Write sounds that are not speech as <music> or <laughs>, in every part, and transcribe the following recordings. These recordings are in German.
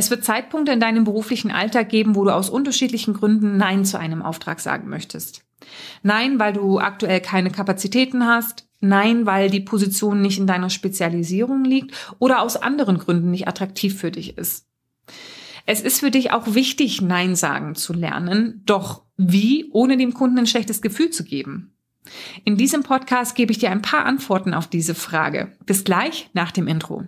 Es wird Zeitpunkte in deinem beruflichen Alltag geben, wo du aus unterschiedlichen Gründen Nein zu einem Auftrag sagen möchtest. Nein, weil du aktuell keine Kapazitäten hast. Nein, weil die Position nicht in deiner Spezialisierung liegt oder aus anderen Gründen nicht attraktiv für dich ist. Es ist für dich auch wichtig, Nein sagen zu lernen. Doch wie, ohne dem Kunden ein schlechtes Gefühl zu geben? In diesem Podcast gebe ich dir ein paar Antworten auf diese Frage. Bis gleich nach dem Intro.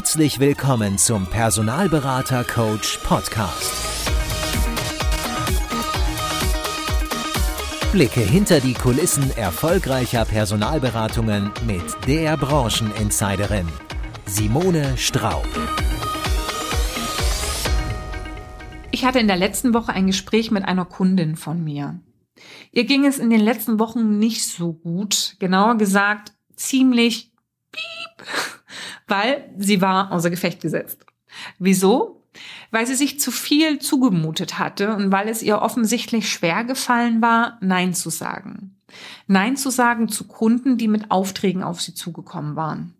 Herzlich willkommen zum Personalberater Coach Podcast. Blicke hinter die Kulissen erfolgreicher Personalberatungen mit der Brancheninsiderin Simone Straub. Ich hatte in der letzten Woche ein Gespräch mit einer Kundin von mir. Ihr ging es in den letzten Wochen nicht so gut, genauer gesagt ziemlich weil sie war außer Gefecht gesetzt. Wieso? weil sie sich zu viel zugemutet hatte und weil es ihr offensichtlich schwer gefallen war, Nein zu sagen. Nein zu sagen zu Kunden, die mit Aufträgen auf sie zugekommen waren.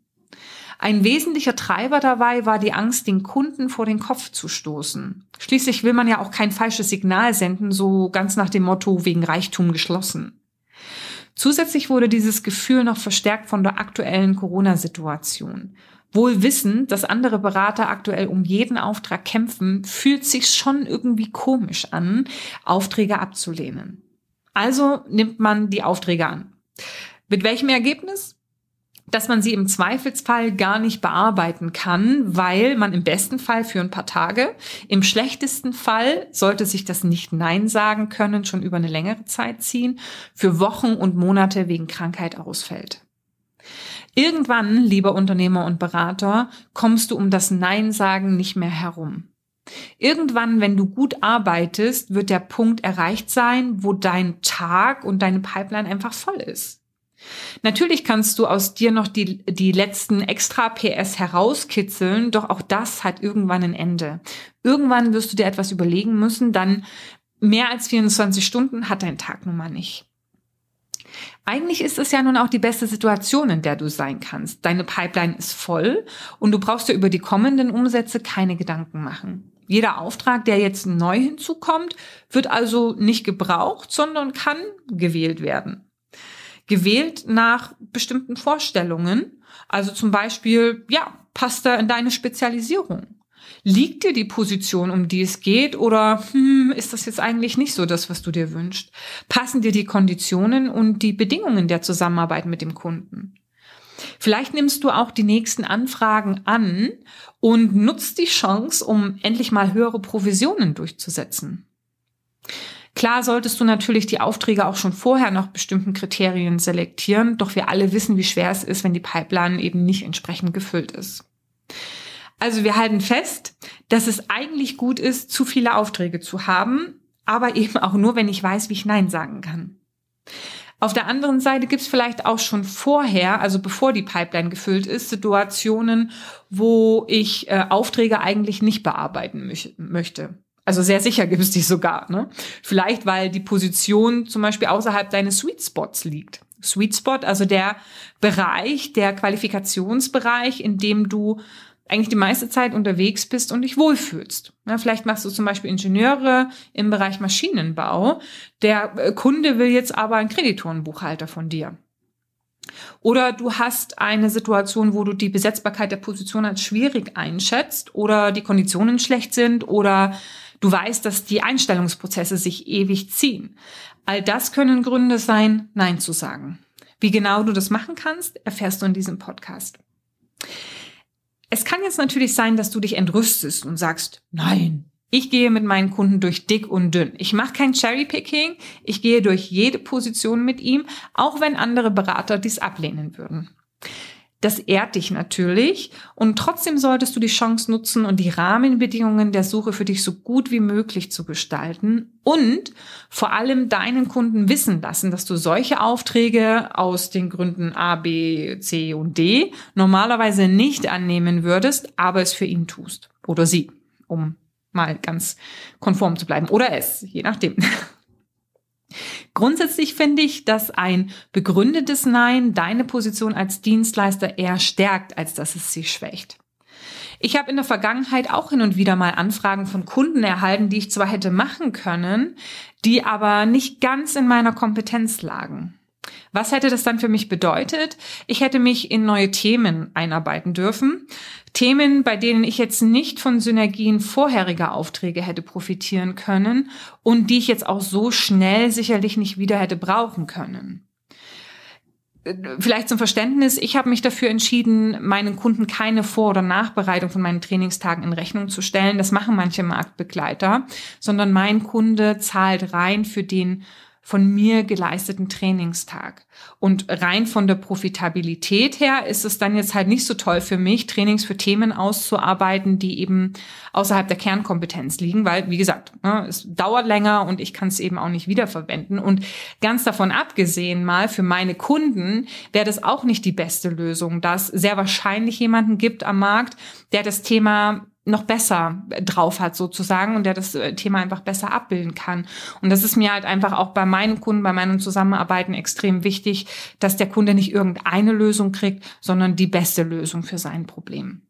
Ein wesentlicher Treiber dabei war die Angst, den Kunden vor den Kopf zu stoßen. Schließlich will man ja auch kein falsches Signal senden, so ganz nach dem Motto wegen Reichtum geschlossen. Zusätzlich wurde dieses Gefühl noch verstärkt von der aktuellen Corona-Situation. Wohl wissend, dass andere Berater aktuell um jeden Auftrag kämpfen, fühlt sich schon irgendwie komisch an, Aufträge abzulehnen. Also nimmt man die Aufträge an. Mit welchem Ergebnis? Dass man sie im Zweifelsfall gar nicht bearbeiten kann, weil man im besten Fall für ein paar Tage, im schlechtesten Fall sollte sich das nicht Nein sagen können, schon über eine längere Zeit ziehen, für Wochen und Monate wegen Krankheit ausfällt. Irgendwann, lieber Unternehmer und Berater, kommst du um das Nein sagen nicht mehr herum. Irgendwann, wenn du gut arbeitest, wird der Punkt erreicht sein, wo dein Tag und deine Pipeline einfach voll ist. Natürlich kannst du aus dir noch die, die letzten extra PS herauskitzeln, doch auch das hat irgendwann ein Ende. Irgendwann wirst du dir etwas überlegen müssen, dann mehr als 24 Stunden hat dein Tag nun mal nicht. Eigentlich ist es ja nun auch die beste Situation, in der du sein kannst. Deine Pipeline ist voll und du brauchst dir über die kommenden Umsätze keine Gedanken machen. Jeder Auftrag, der jetzt neu hinzukommt, wird also nicht gebraucht, sondern kann gewählt werden. Gewählt nach bestimmten Vorstellungen. Also zum Beispiel, ja, passt er in deine Spezialisierung? Liegt dir die Position, um die es geht, oder hm, ist das jetzt eigentlich nicht so das, was du dir wünschst? Passen dir die Konditionen und die Bedingungen der Zusammenarbeit mit dem Kunden? Vielleicht nimmst du auch die nächsten Anfragen an und nutzt die Chance, um endlich mal höhere Provisionen durchzusetzen. Klar solltest du natürlich die Aufträge auch schon vorher nach bestimmten Kriterien selektieren, doch wir alle wissen, wie schwer es ist, wenn die Pipeline eben nicht entsprechend gefüllt ist. Also wir halten fest, dass es eigentlich gut ist, zu viele Aufträge zu haben, aber <laughs> eben auch nur, wenn ich weiß, wie ich Nein sagen kann. Auf der anderen Seite gibt es vielleicht auch schon vorher, also bevor die Pipeline gefüllt ist, Situationen, wo ich äh, Aufträge eigentlich nicht bearbeiten möchte. Also sehr sicher gibt es die sogar. Ne? Vielleicht, weil die Position zum Beispiel außerhalb deines Sweet Spots liegt. Sweet Spot, also der Bereich, der Qualifikationsbereich, in dem du eigentlich die meiste Zeit unterwegs bist und dich wohlfühlst. Ja, vielleicht machst du zum Beispiel Ingenieure im Bereich Maschinenbau. Der äh, Kunde will jetzt aber einen Kreditorenbuchhalter von dir. Oder du hast eine Situation, wo du die Besetzbarkeit der Position als schwierig einschätzt oder die Konditionen schlecht sind oder du weißt, dass die Einstellungsprozesse sich ewig ziehen. All das können Gründe sein, Nein zu sagen. Wie genau du das machen kannst, erfährst du in diesem Podcast. Es kann jetzt natürlich sein, dass du dich entrüstest und sagst, nein, ich gehe mit meinen Kunden durch dick und dünn. Ich mache kein Cherrypicking, ich gehe durch jede Position mit ihm, auch wenn andere Berater dies ablehnen würden. Das ehrt dich natürlich und trotzdem solltest du die Chance nutzen und die Rahmenbedingungen der Suche für dich so gut wie möglich zu gestalten und vor allem deinen Kunden wissen lassen, dass du solche Aufträge aus den Gründen A, B, C und D normalerweise nicht annehmen würdest, aber es für ihn tust oder sie, um mal ganz konform zu bleiben oder es, je nachdem. <laughs> Grundsätzlich finde ich, dass ein begründetes Nein deine Position als Dienstleister eher stärkt, als dass es sie schwächt. Ich habe in der Vergangenheit auch hin und wieder mal Anfragen von Kunden erhalten, die ich zwar hätte machen können, die aber nicht ganz in meiner Kompetenz lagen. Was hätte das dann für mich bedeutet? Ich hätte mich in neue Themen einarbeiten dürfen. Themen, bei denen ich jetzt nicht von Synergien vorheriger Aufträge hätte profitieren können und die ich jetzt auch so schnell sicherlich nicht wieder hätte brauchen können vielleicht zum Verständnis, ich habe mich dafür entschieden, meinen Kunden keine Vor- oder Nachbereitung von meinen Trainingstagen in Rechnung zu stellen. Das machen manche Marktbegleiter, sondern mein Kunde zahlt rein für den von mir geleisteten Trainingstag. Und rein von der Profitabilität her ist es dann jetzt halt nicht so toll für mich, Trainings für Themen auszuarbeiten, die eben außerhalb der Kernkompetenz liegen, weil, wie gesagt, ne, es dauert länger und ich kann es eben auch nicht wiederverwenden. Und ganz davon abgesehen mal, für meine Kunden wäre das auch nicht die beste Lösung, dass sehr wahrscheinlich jemanden gibt am Markt, der das Thema noch besser drauf hat sozusagen und der das äh, Thema einfach besser abbilden kann. Und das ist mir halt einfach auch bei meinen Kunden, bei meinen Zusammenarbeiten extrem wichtig, dass der Kunde nicht irgendeine Lösung kriegt, sondern die beste Lösung für sein Problem.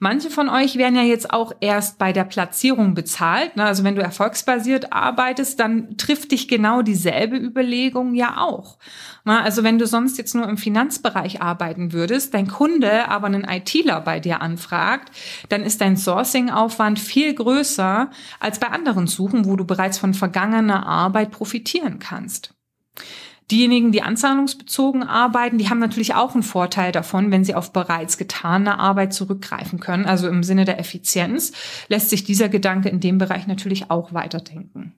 Manche von euch werden ja jetzt auch erst bei der Platzierung bezahlt. Ne? Also wenn du erfolgsbasiert arbeitest, dann trifft dich genau dieselbe Überlegung ja auch. Ne? Also wenn du sonst jetzt nur im Finanzbereich arbeiten würdest, dein Kunde aber einen ITler bei dir anfragt, dann ist dein Sourcing-Aufwand viel größer als bei anderen Suchen, wo du bereits von vergangener Arbeit profitieren kannst. Diejenigen, die anzahlungsbezogen arbeiten, die haben natürlich auch einen Vorteil davon, wenn sie auf bereits getane Arbeit zurückgreifen können. Also im Sinne der Effizienz lässt sich dieser Gedanke in dem Bereich natürlich auch weiterdenken.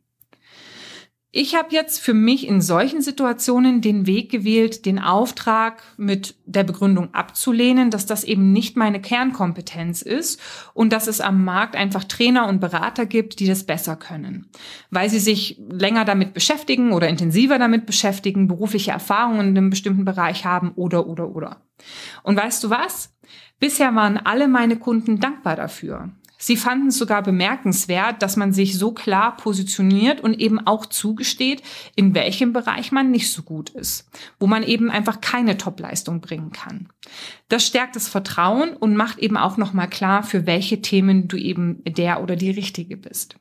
Ich habe jetzt für mich in solchen Situationen den Weg gewählt, den Auftrag mit der Begründung abzulehnen, dass das eben nicht meine Kernkompetenz ist und dass es am Markt einfach Trainer und Berater gibt, die das besser können, weil sie sich länger damit beschäftigen oder intensiver damit beschäftigen, berufliche Erfahrungen in einem bestimmten Bereich haben oder oder oder. Und weißt du was? Bisher waren alle meine Kunden dankbar dafür. Sie fanden es sogar bemerkenswert, dass man sich so klar positioniert und eben auch zugesteht, in welchem Bereich man nicht so gut ist, wo man eben einfach keine Topleistung bringen kann. Das stärkt das Vertrauen und macht eben auch nochmal klar, für welche Themen du eben der oder die Richtige bist.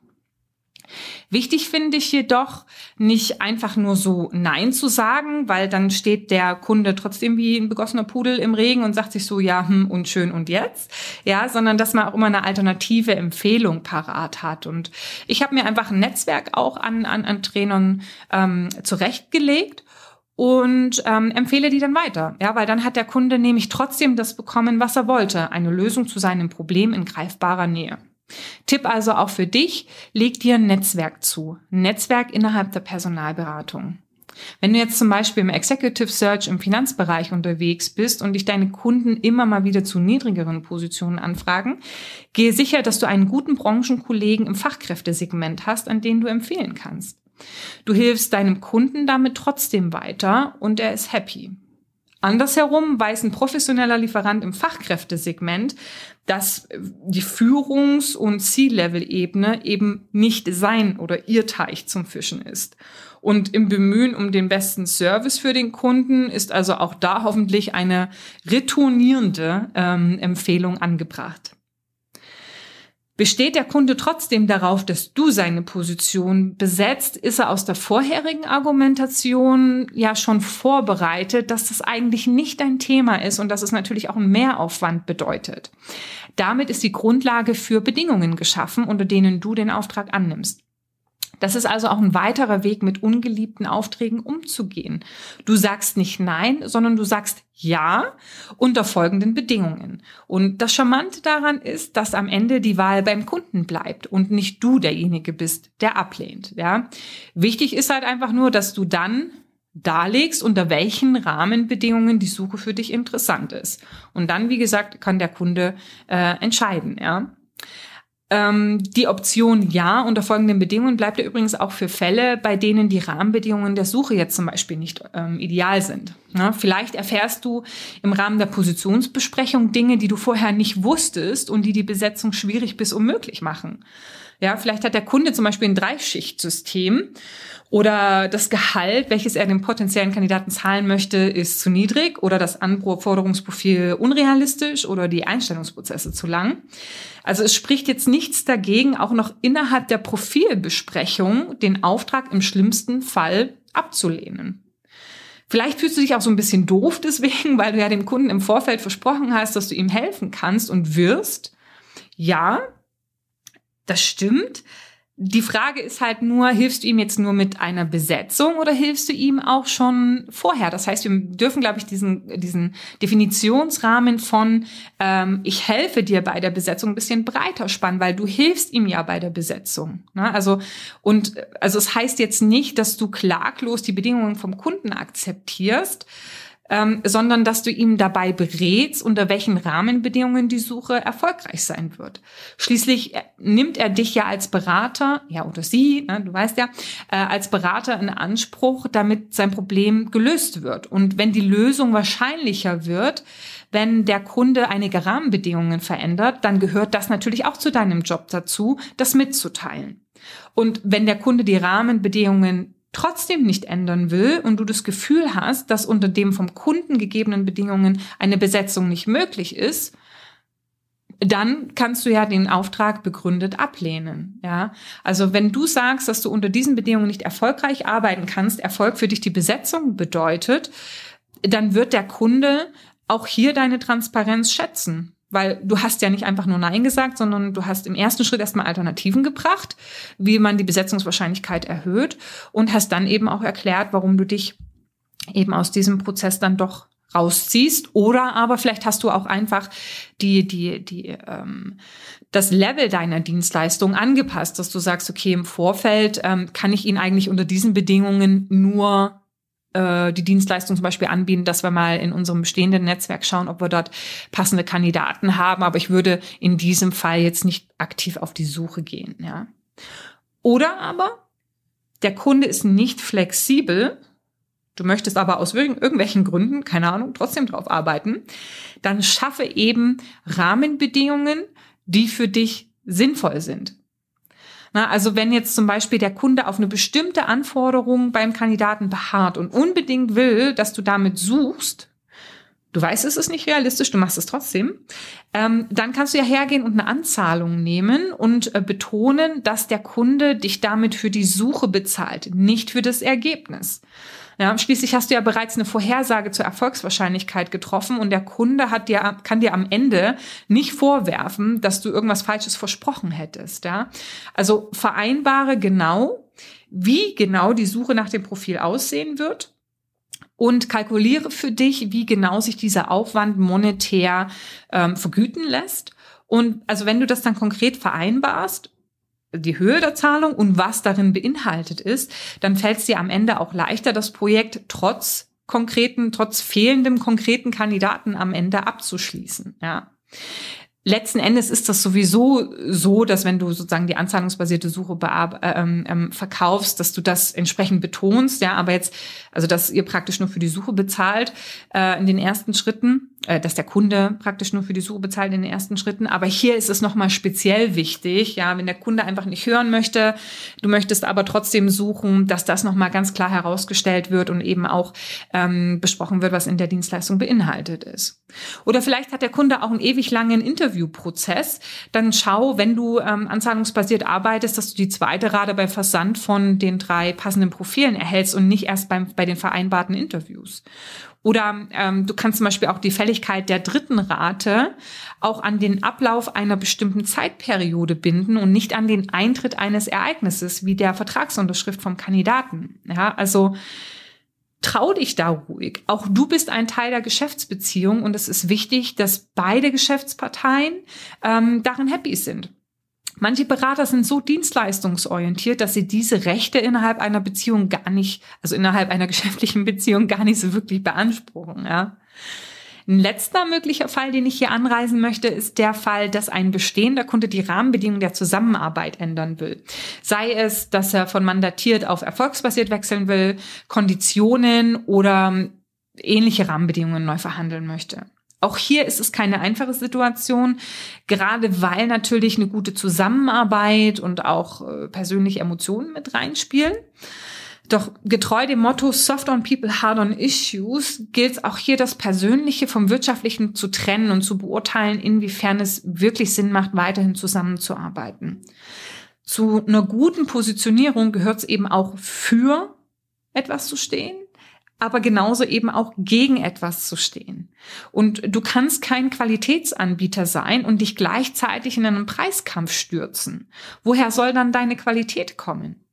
Wichtig finde ich jedoch, nicht einfach nur so Nein zu sagen, weil dann steht der Kunde trotzdem wie ein begossener Pudel im Regen und sagt sich so, ja, hm, und schön und jetzt. Ja, sondern dass man auch immer eine alternative Empfehlung parat hat. Und ich habe mir einfach ein Netzwerk auch an, an, an Trainern ähm, zurechtgelegt und ähm, empfehle die dann weiter. Ja, weil dann hat der Kunde nämlich trotzdem das bekommen, was er wollte, eine Lösung zu seinem Problem in greifbarer Nähe. Tipp also auch für dich, leg dir ein Netzwerk zu. Ein Netzwerk innerhalb der Personalberatung. Wenn du jetzt zum Beispiel im Executive Search im Finanzbereich unterwegs bist und dich deine Kunden immer mal wieder zu niedrigeren Positionen anfragen, gehe sicher, dass du einen guten Branchenkollegen im Fachkräftesegment hast, an den du empfehlen kannst. Du hilfst deinem Kunden damit trotzdem weiter und er ist happy. Andersherum weiß ein professioneller Lieferant im Fachkräftesegment, dass die Führungs- und C-Level-Ebene eben nicht sein oder ihr Teich zum Fischen ist. Und im Bemühen um den besten Service für den Kunden ist also auch da hoffentlich eine retournierende ähm, Empfehlung angebracht. Besteht der Kunde trotzdem darauf, dass du seine Position besetzt, ist er aus der vorherigen Argumentation ja schon vorbereitet, dass das eigentlich nicht dein Thema ist und dass es natürlich auch einen Mehraufwand bedeutet. Damit ist die Grundlage für Bedingungen geschaffen, unter denen du den Auftrag annimmst. Das ist also auch ein weiterer Weg, mit ungeliebten Aufträgen umzugehen. Du sagst nicht nein, sondern du sagst ja unter folgenden Bedingungen. Und das Charmante daran ist, dass am Ende die Wahl beim Kunden bleibt und nicht du derjenige bist, der ablehnt. Ja, wichtig ist halt einfach nur, dass du dann darlegst, unter welchen Rahmenbedingungen die Suche für dich interessant ist. Und dann, wie gesagt, kann der Kunde äh, entscheiden. Ja. Ähm, die Option Ja unter folgenden Bedingungen bleibt ja übrigens auch für Fälle, bei denen die Rahmenbedingungen der Suche jetzt zum Beispiel nicht ähm, ideal sind. Ja, vielleicht erfährst du im Rahmen der Positionsbesprechung Dinge, die du vorher nicht wusstest und die die Besetzung schwierig bis unmöglich machen. Ja, vielleicht hat der Kunde zum Beispiel ein Dreischichtsystem oder das Gehalt, welches er dem potenziellen Kandidaten zahlen möchte, ist zu niedrig oder das Anforderungsprofil unrealistisch oder die Einstellungsprozesse zu lang. Also es spricht jetzt nichts dagegen, auch noch innerhalb der Profilbesprechung den Auftrag im schlimmsten Fall abzulehnen. Vielleicht fühlst du dich auch so ein bisschen doof deswegen, <laughs> weil du ja dem Kunden im Vorfeld versprochen hast, dass du ihm helfen kannst und wirst. Ja, das stimmt. Die Frage ist halt nur, hilfst du ihm jetzt nur mit einer Besetzung oder hilfst du ihm auch schon vorher? Das heißt, wir dürfen, glaube ich, diesen, diesen Definitionsrahmen von ähm, ich helfe dir bei der Besetzung ein bisschen breiter spannen, weil du hilfst ihm ja bei der Besetzung. Ne? Also, und also es heißt jetzt nicht, dass du klaglos die Bedingungen vom Kunden akzeptierst, ähm, sondern dass du ihm dabei berätst, unter welchen Rahmenbedingungen die Suche erfolgreich sein wird. Schließlich äh, nimmt er dich ja als Berater, ja oder sie, ne, du weißt ja, äh, als Berater in Anspruch, damit sein Problem gelöst wird. Und wenn die Lösung wahrscheinlicher wird, wenn der Kunde einige Rahmenbedingungen verändert, dann gehört das natürlich auch zu deinem Job dazu, das mitzuteilen. Und wenn der Kunde die Rahmenbedingungen trotzdem nicht ändern will und du das Gefühl hast, dass unter dem vom Kunden gegebenen Bedingungen eine Besetzung nicht möglich ist, dann kannst du ja den Auftrag begründet ablehnen. Ja, also wenn du sagst, dass du unter diesen Bedingungen nicht erfolgreich arbeiten kannst, Erfolg für dich die Besetzung bedeutet, dann wird der Kunde auch hier deine Transparenz schätzen weil du hast ja nicht einfach nur Nein gesagt, sondern du hast im ersten Schritt erstmal Alternativen gebracht, wie man die Besetzungswahrscheinlichkeit erhöht und hast dann eben auch erklärt, warum du dich eben aus diesem Prozess dann doch rausziehst. Oder aber vielleicht hast du auch einfach die die die ähm, das Level deiner Dienstleistung angepasst, dass du sagst, okay im Vorfeld ähm, kann ich ihn eigentlich unter diesen Bedingungen nur äh, die Dienstleistung zum Beispiel anbieten, dass wir mal in unserem bestehenden Netzwerk schauen, ob wir dort passende Kandidaten haben. Aber ich würde in diesem Fall jetzt nicht aktiv auf die Suche gehen. Ja. Oder aber der Kunde ist nicht flexibel. Du möchtest aber aus irgendwelchen Gründen, keine Ahnung, trotzdem drauf arbeiten. Dann schaffe eben Rahmenbedingungen, die für dich sinnvoll sind. Na, also wenn jetzt zum Beispiel der Kunde auf eine bestimmte Anforderung beim Kandidaten beharrt und unbedingt will, dass du damit suchst, du weißt, es ist nicht realistisch, du machst es trotzdem, ähm, dann kannst du ja hergehen und eine Anzahlung nehmen und äh, betonen, dass der Kunde dich damit für die Suche bezahlt, nicht für das Ergebnis. Ja, schließlich hast du ja bereits eine Vorhersage zur Erfolgswahrscheinlichkeit getroffen und der Kunde hat dir, kann dir am Ende nicht vorwerfen, dass du irgendwas Falsches versprochen hättest. Ja? Also vereinbare genau, wie genau die Suche nach dem Profil aussehen wird und kalkuliere für dich, wie genau sich dieser Aufwand monetär ähm, vergüten lässt. Und also wenn du das dann konkret vereinbarst die Höhe der Zahlung und was darin beinhaltet ist, dann fällt es dir am Ende auch leichter, das Projekt trotz konkreten, trotz fehlendem konkreten Kandidaten am Ende abzuschließen. Ja letzten Endes ist das sowieso so, dass wenn du sozusagen die anzahlungsbasierte Suche ähm, ähm, verkaufst, dass du das entsprechend betonst, ja, aber jetzt, also dass ihr praktisch nur für die Suche bezahlt äh, in den ersten Schritten, äh, dass der Kunde praktisch nur für die Suche bezahlt in den ersten Schritten, aber hier ist es nochmal speziell wichtig, ja, wenn der Kunde einfach nicht hören möchte, du möchtest aber trotzdem suchen, dass das nochmal ganz klar herausgestellt wird und eben auch ähm, besprochen wird, was in der Dienstleistung beinhaltet ist. Oder vielleicht hat der Kunde auch einen ewig langen Interviewprozess. Dann schau, wenn du ähm, anzahlungsbasiert arbeitest, dass du die zweite Rate bei Versand von den drei passenden Profilen erhältst und nicht erst beim, bei den vereinbarten Interviews. Oder ähm, du kannst zum Beispiel auch die Fälligkeit der dritten Rate auch an den Ablauf einer bestimmten Zeitperiode binden und nicht an den Eintritt eines Ereignisses wie der Vertragsunterschrift vom Kandidaten. Ja, also trau dich da ruhig. Auch du bist ein Teil der Geschäftsbeziehung und es ist wichtig, dass beide Geschäftsparteien ähm, darin happy sind. Manche Berater sind so dienstleistungsorientiert, dass sie diese Rechte innerhalb einer Beziehung gar nicht, also innerhalb einer <laughs> geschäftlichen Beziehung gar nicht so wirklich beanspruchen. Ja. Ein letzter möglicher Fall, den ich hier anreisen möchte, ist der Fall, dass ein bestehender Kunde die Rahmenbedingungen der Zusammenarbeit ändern will. Sei es, dass er von mandatiert auf erfolgsbasiert wechseln will, Konditionen oder ähnliche Rahmenbedingungen neu verhandeln möchte. Auch hier ist es keine einfache Situation, gerade weil natürlich eine gute Zusammenarbeit und auch äh, persönliche Emotionen mit reinspielen. Doch getreu dem Motto Soft on People, Hard on Issues gilt auch hier, das Persönliche vom Wirtschaftlichen zu trennen und zu beurteilen, inwiefern es wirklich Sinn macht, weiterhin zusammenzuarbeiten. Zu einer guten Positionierung gehört es eben auch für etwas zu stehen, aber genauso eben auch gegen etwas zu stehen. Und du kannst kein Qualitätsanbieter sein und dich gleichzeitig in einen Preiskampf stürzen. Woher soll dann deine Qualität kommen?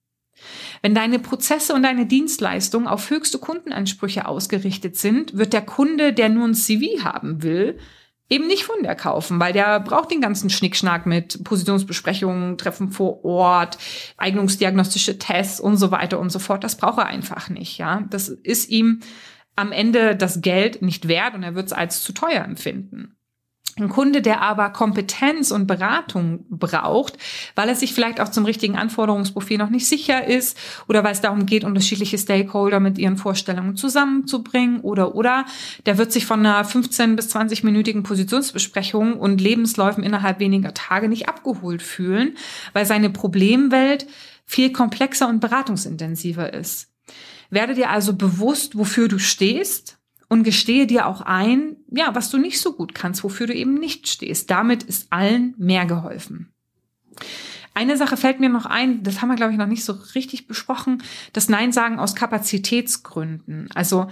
Wenn deine Prozesse und deine Dienstleistungen auf höchste Kundenansprüche ausgerichtet sind, wird der Kunde, der nur ein CV haben will, eben nicht von der kaufen, weil der braucht den ganzen Schnickschnack mit Positionsbesprechungen, Treffen vor Ort, eignungsdiagnostische Tests und so weiter und so fort. Das braucht er einfach nicht, ja. Das ist ihm am Ende das Geld nicht wert und er wird es als zu teuer empfinden. Ein Kunde, der aber Kompetenz und Beratung braucht, weil er sich vielleicht auch zum richtigen Anforderungsprofil noch nicht sicher ist oder weil es darum geht, unterschiedliche Stakeholder mit ihren Vorstellungen zusammenzubringen oder oder der wird sich von einer 15 bis 20-minütigen Positionsbesprechung und Lebensläufen innerhalb weniger Tage nicht abgeholt fühlen, weil seine Problemwelt viel komplexer und beratungsintensiver ist. Werde dir also bewusst, wofür du stehst und gestehe dir auch ein, ja, was du nicht so gut kannst, wofür du eben nicht stehst. Damit ist allen mehr geholfen. Eine Sache fällt mir noch ein, das haben wir, glaube ich, noch nicht so richtig besprochen, das Nein sagen aus Kapazitätsgründen. Also,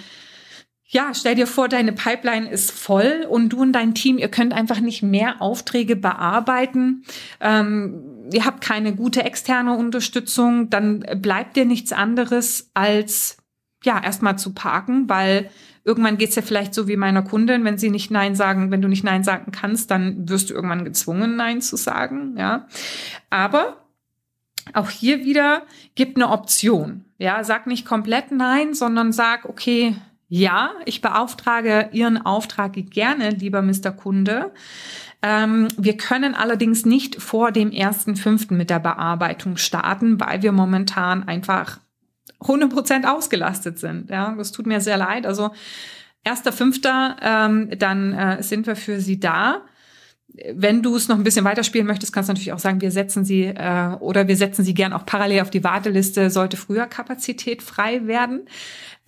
ja, stell dir vor, deine Pipeline ist voll und du und dein Team, ihr könnt einfach nicht mehr Aufträge bearbeiten. Ähm, ihr habt keine gute externe Unterstützung, dann bleibt dir nichts anderes als ja erstmal zu parken, weil Irgendwann geht's ja vielleicht so wie meiner Kundin, wenn sie nicht Nein sagen, wenn du nicht Nein sagen kannst, dann wirst du irgendwann gezwungen, Nein zu sagen, ja. Aber auch hier wieder gibt eine Option. Ja, sag nicht komplett Nein, sondern sag, okay, ja, ich beauftrage Ihren Auftrag gerne, lieber Mr. Kunde. Ähm, wir können allerdings nicht vor dem ersten fünften mit der Bearbeitung starten, weil wir momentan einfach 100% ausgelastet sind. Ja, das tut mir sehr leid. Also erster Fünfter, ähm, dann äh, sind wir für Sie da. Wenn du es noch ein bisschen weiterspielen möchtest, kannst du natürlich auch sagen, wir setzen sie äh, oder wir setzen sie gern auch parallel auf die Warteliste, sollte früher Kapazität frei werden.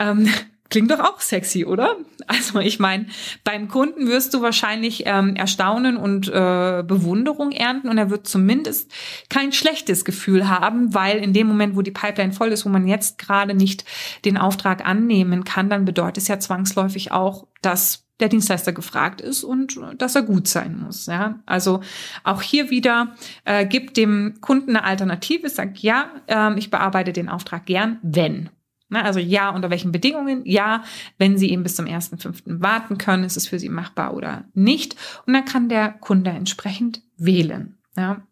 Ähm, Klingt doch auch sexy, oder? Also ich meine, beim Kunden wirst du wahrscheinlich ähm, Erstaunen und äh, Bewunderung ernten und er wird zumindest kein schlechtes Gefühl haben, weil in dem Moment, wo die Pipeline voll ist, wo man jetzt gerade nicht den Auftrag annehmen kann, dann bedeutet es ja zwangsläufig auch, dass der Dienstleister gefragt ist und dass er gut sein muss. Ja? Also auch hier wieder äh, gibt dem Kunden eine Alternative, sagt ja, äh, ich bearbeite den Auftrag gern, wenn. Ne, also ja, unter welchen Bedingungen? Ja, wenn Sie eben bis zum 1.5. warten können, ist es für Sie machbar oder nicht. Und dann kann der Kunde entsprechend wählen. Ja.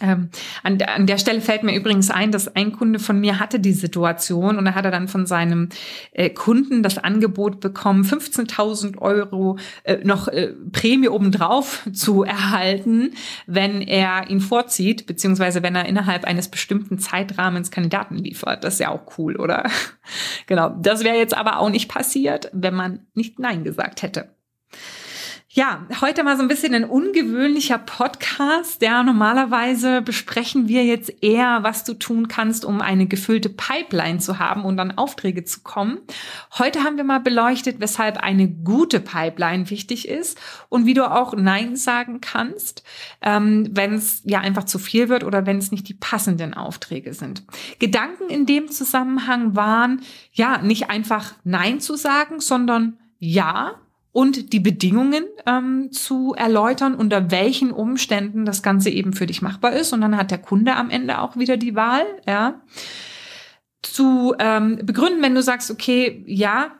Ähm, an, an, der Stelle fällt mir übrigens ein, dass ein Kunde von mir hatte die Situation und er dann von seinem äh, Kunden das Angebot bekommen, 15.000 Euro äh, noch äh, Prämie obendrauf zu erhalten, wenn er ihn vorzieht, beziehungsweise wenn er innerhalb eines bestimmten Zeitrahmens Kandidaten liefert. Das ist ja auch cool, oder? <laughs> genau. Das wäre jetzt aber auch nicht passiert, wenn man nicht Nein gesagt hätte. Ja, heute mal so ein bisschen ein ungewöhnlicher Podcast. Ja, normalerweise besprechen wir jetzt eher, was du tun kannst, um eine gefüllte Pipeline zu haben und an Aufträge zu kommen. Heute haben wir mal beleuchtet, weshalb eine gute Pipeline wichtig ist und wie du auch Nein sagen kannst, ähm, wenn es ja einfach zu viel wird oder wenn es nicht die passenden Aufträge sind. Gedanken in dem Zusammenhang waren, ja, nicht einfach Nein zu sagen, sondern ja, und die Bedingungen ähm, zu erläutern, unter welchen Umständen das Ganze eben für dich machbar ist. Und dann hat der Kunde am Ende auch wieder die Wahl, ja, zu ähm, begründen, wenn du sagst, okay, ja,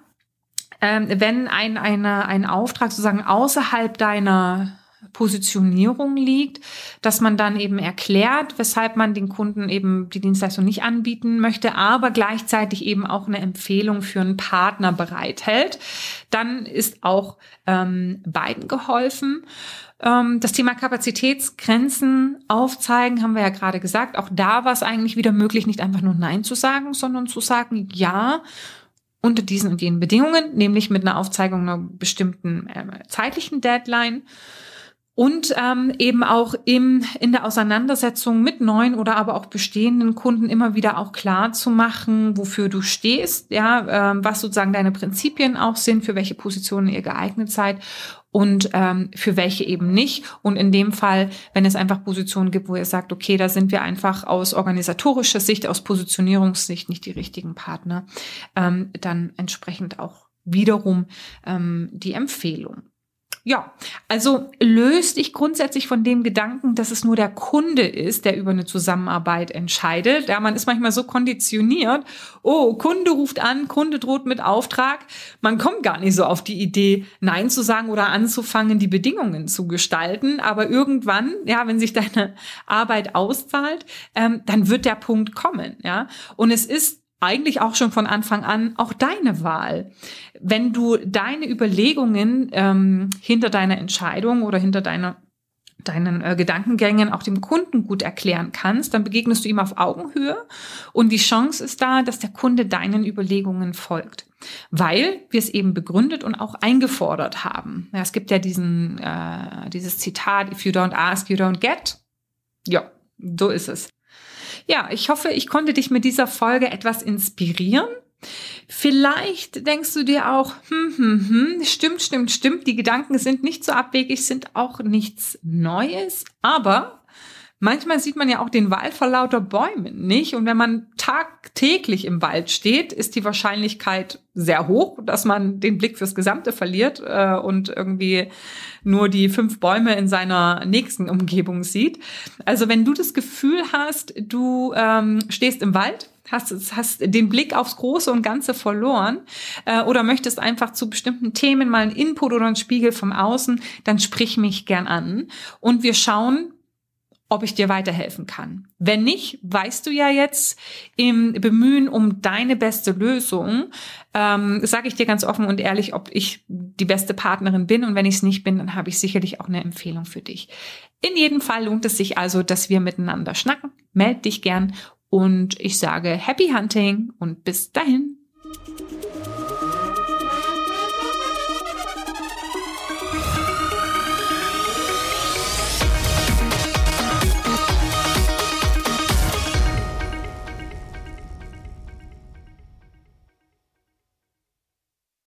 ähm, wenn ein, eine, ein Auftrag sozusagen außerhalb deiner Positionierung liegt, dass man dann eben erklärt, weshalb man den Kunden eben die Dienstleistung nicht anbieten möchte, aber gleichzeitig eben auch eine Empfehlung für einen Partner bereithält. Dann ist auch ähm, beiden geholfen. Ähm, das Thema Kapazitätsgrenzen aufzeigen, haben wir ja gerade gesagt. Auch da war es eigentlich wieder möglich, nicht einfach nur Nein zu sagen, sondern zu sagen, ja, unter diesen und jenen Bedingungen, nämlich mit einer Aufzeigung einer bestimmten äh, zeitlichen Deadline und ähm, eben auch im, in der Auseinandersetzung mit neuen oder aber auch bestehenden Kunden immer wieder auch klar zu machen, wofür du stehst, ja, ähm, was sozusagen deine Prinzipien auch sind, für welche Positionen ihr geeignet seid und ähm, für welche eben nicht. Und in dem Fall, wenn es einfach Positionen gibt, wo ihr sagt, okay, da sind wir einfach aus organisatorischer Sicht, aus Positionierungssicht nicht die richtigen Partner, ähm, dann entsprechend auch wiederum ähm, die Empfehlung. Ja, also löst dich grundsätzlich von dem Gedanken, dass es nur der Kunde ist, der über eine Zusammenarbeit entscheidet. Ja, man ist manchmal so konditioniert. Oh, Kunde ruft an, Kunde droht mit Auftrag. Man kommt gar nicht so auf die Idee, Nein zu sagen oder anzufangen, die Bedingungen zu gestalten. Aber irgendwann, ja, wenn sich deine Arbeit auszahlt, ähm, dann wird der Punkt kommen. Ja, und es ist eigentlich auch schon von Anfang an auch deine Wahl. Wenn du deine Überlegungen ähm, hinter deiner Entscheidung oder hinter deiner deinen äh, Gedankengängen auch dem Kunden gut erklären kannst, dann begegnest du ihm auf Augenhöhe und die Chance ist da, dass der Kunde deinen Überlegungen folgt, weil wir es eben begründet und auch eingefordert haben. Ja, es gibt ja diesen äh, dieses Zitat: If you don't ask, you don't get. Ja, so ist es. Ja, ich hoffe, ich konnte dich mit dieser Folge etwas inspirieren. Vielleicht denkst du dir auch, hm, hm, hm, stimmt, stimmt, stimmt, die Gedanken sind nicht so abwegig, sind auch nichts Neues, aber Manchmal sieht man ja auch den Wald vor lauter Bäumen nicht. Und wenn man tagtäglich im Wald steht, ist die Wahrscheinlichkeit sehr hoch, dass man den Blick fürs Gesamte verliert äh, und irgendwie nur die fünf Bäume in seiner nächsten Umgebung sieht. Also wenn du das Gefühl hast, du ähm, stehst im Wald, hast, hast den Blick aufs Große und Ganze verloren äh, oder möchtest einfach zu bestimmten Themen mal einen Input oder einen Spiegel vom Außen, dann sprich mich gern an und wir schauen, ob ich dir weiterhelfen kann. Wenn nicht, weißt du ja jetzt im Bemühen um deine beste Lösung, ähm, sage ich dir ganz offen und ehrlich, ob ich die beste Partnerin bin. Und wenn ich es nicht bin, dann habe ich sicherlich auch eine Empfehlung für dich. In jedem Fall lohnt es sich also, dass wir miteinander schnacken. Meld dich gern und ich sage Happy Hunting und bis dahin.